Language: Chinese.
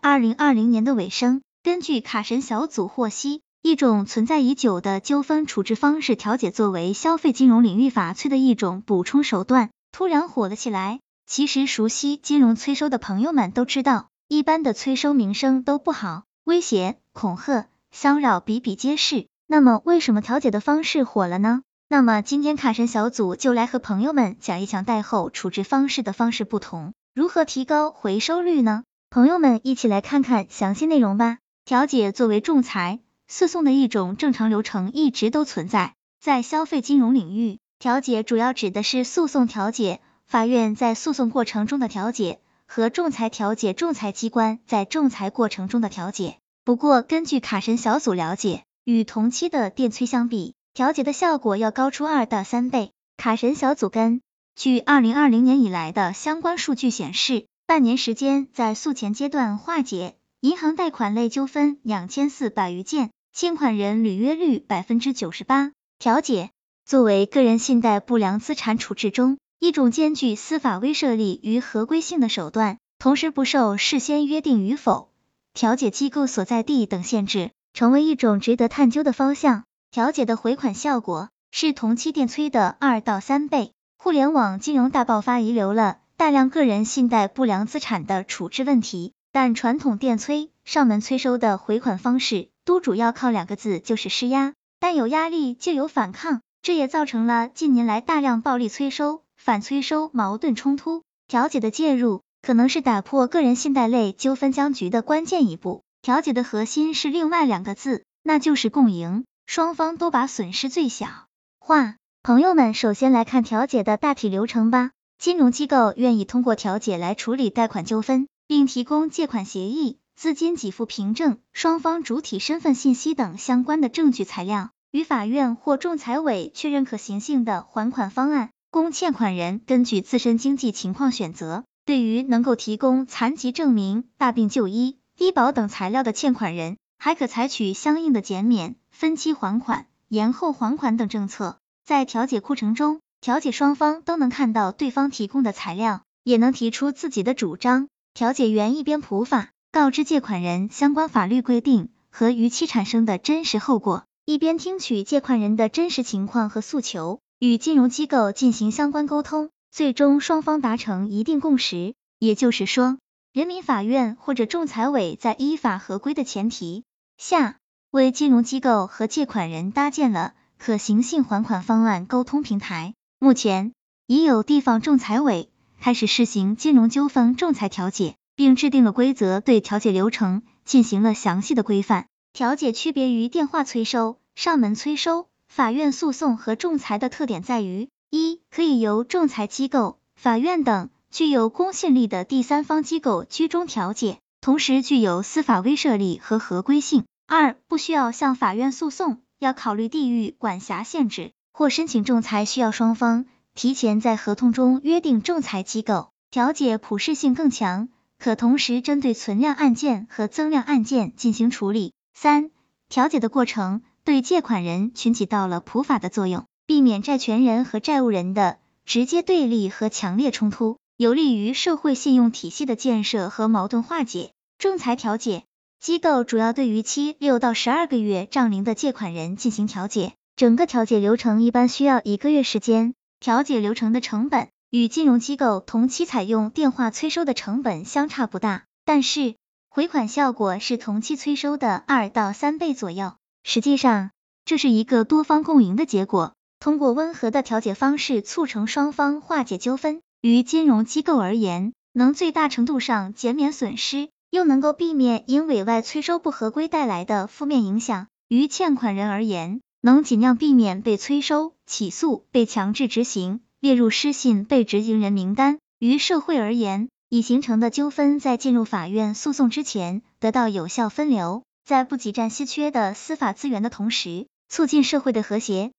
二零二零年的尾声，根据卡神小组获悉，一种存在已久的纠纷处置方式调解，作为消费金融领域法催的一种补充手段，突然火了起来。其实，熟悉金融催收的朋友们都知道，一般的催收名声都不好，威胁、恐吓、骚扰比比皆是。那么，为什么调解的方式火了呢？那么，今天卡神小组就来和朋友们讲一讲贷后处置方式的方式不同，如何提高回收率呢？朋友们一起来看看详细内容吧。调解作为仲裁诉讼的一种正常流程，一直都存在。在消费金融领域，调解主要指的是诉讼调解，法院在诉讼过程中的调解，和仲裁调解，仲裁机关在仲裁过程中的调解。不过，根据卡神小组了解，与同期的电催相比，调解的效果要高出二到三倍。卡神小组根据二零二零年以来的相关数据显示。半年时间，在诉前阶段化解银行贷款类纠纷两千四百余件，欠款人履约率百分之九十八。调解作为个人信贷不良资产处置中一种兼具司法威慑力与合规性的手段，同时不受事先约定与否、调解机构所在地等限制，成为一种值得探究的方向。调解的回款效果是同期电催的二到三倍。互联网金融大爆发遗留了。大量个人信贷不良资产的处置问题，但传统电催上门催收的回款方式都主要靠两个字，就是施压。但有压力就有反抗，这也造成了近年来大量暴力催收、反催收矛盾冲突。调解的介入可能是打破个人信贷类纠纷僵局的关键一步。调解的核心是另外两个字，那就是共赢，双方都把损失最小化。朋友们，首先来看调解的大体流程吧。金融机构愿意通过调解来处理贷款纠纷，并提供借款协议、资金给付凭证、双方主体身份信息等相关的证据材料，与法院或仲裁委确认可行性的还款方案，供欠款人根据自身经济情况选择。对于能够提供残疾证明、大病就医、低保等材料的欠款人，还可采取相应的减免、分期还款、延后还款等政策。在调解过程中，调解双方都能看到对方提供的材料，也能提出自己的主张。调解员一边普法，告知借款人相关法律规定和逾期产生的真实后果，一边听取借款人的真实情况和诉求，与金融机构进行相关沟通，最终双方达成一定共识。也就是说，人民法院或者仲裁委在依法合规的前提下，为金融机构和借款人搭建了可行性还款方案沟通平台。目前已有地方仲裁委开始试行金融纠纷仲裁调解，并制定了规则，对调解流程进行了详细的规范。调解区别于电话催收、上门催收、法院诉讼和仲裁的特点在于：一、可以由仲裁机构、法院等具有公信力的第三方机构居中调解，同时具有司法威慑力和合规性；二、不需要向法院诉讼，要考虑地域管辖限制。或申请仲裁需要双方提前在合同中约定仲裁机构，调解普适性更强，可同时针对存量案件和增量案件进行处理。三、调解的过程对借款人群起到了普法的作用，避免债权人和债务人的直接对立和强烈冲突，有利于社会信用体系的建设和矛盾化解。仲裁调解机构主要对逾期六到十二个月账龄的借款人进行调解。整个调解流程一般需要一个月时间，调解流程的成本与金融机构同期采用电话催收的成本相差不大，但是回款效果是同期催收的二到三倍左右。实际上，这是一个多方共赢的结果。通过温和的调解方式促成双方化解纠纷，于金融机构而言，能最大程度上减免损失，又能够避免因委外催收不合规带来的负面影响。于欠款人而言，能尽量避免被催收、起诉、被强制执行、列入失信被执行人名单。于社会而言，已形成的纠纷在进入法院诉讼之前得到有效分流，在不挤占稀缺的司法资源的同时，促进社会的和谐。